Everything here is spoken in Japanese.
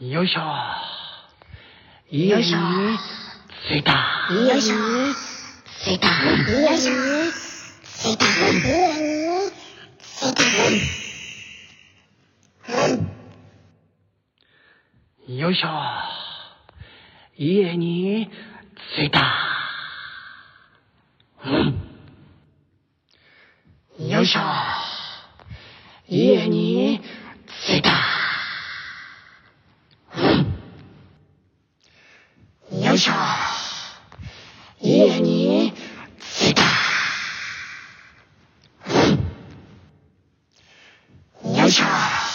よいしょ。家に着いた。よいしょ着いたよいしょ着いた着いたよいしょ。家に着いた。うん。よいしょ。家にしょ家に着いた。よいしょ。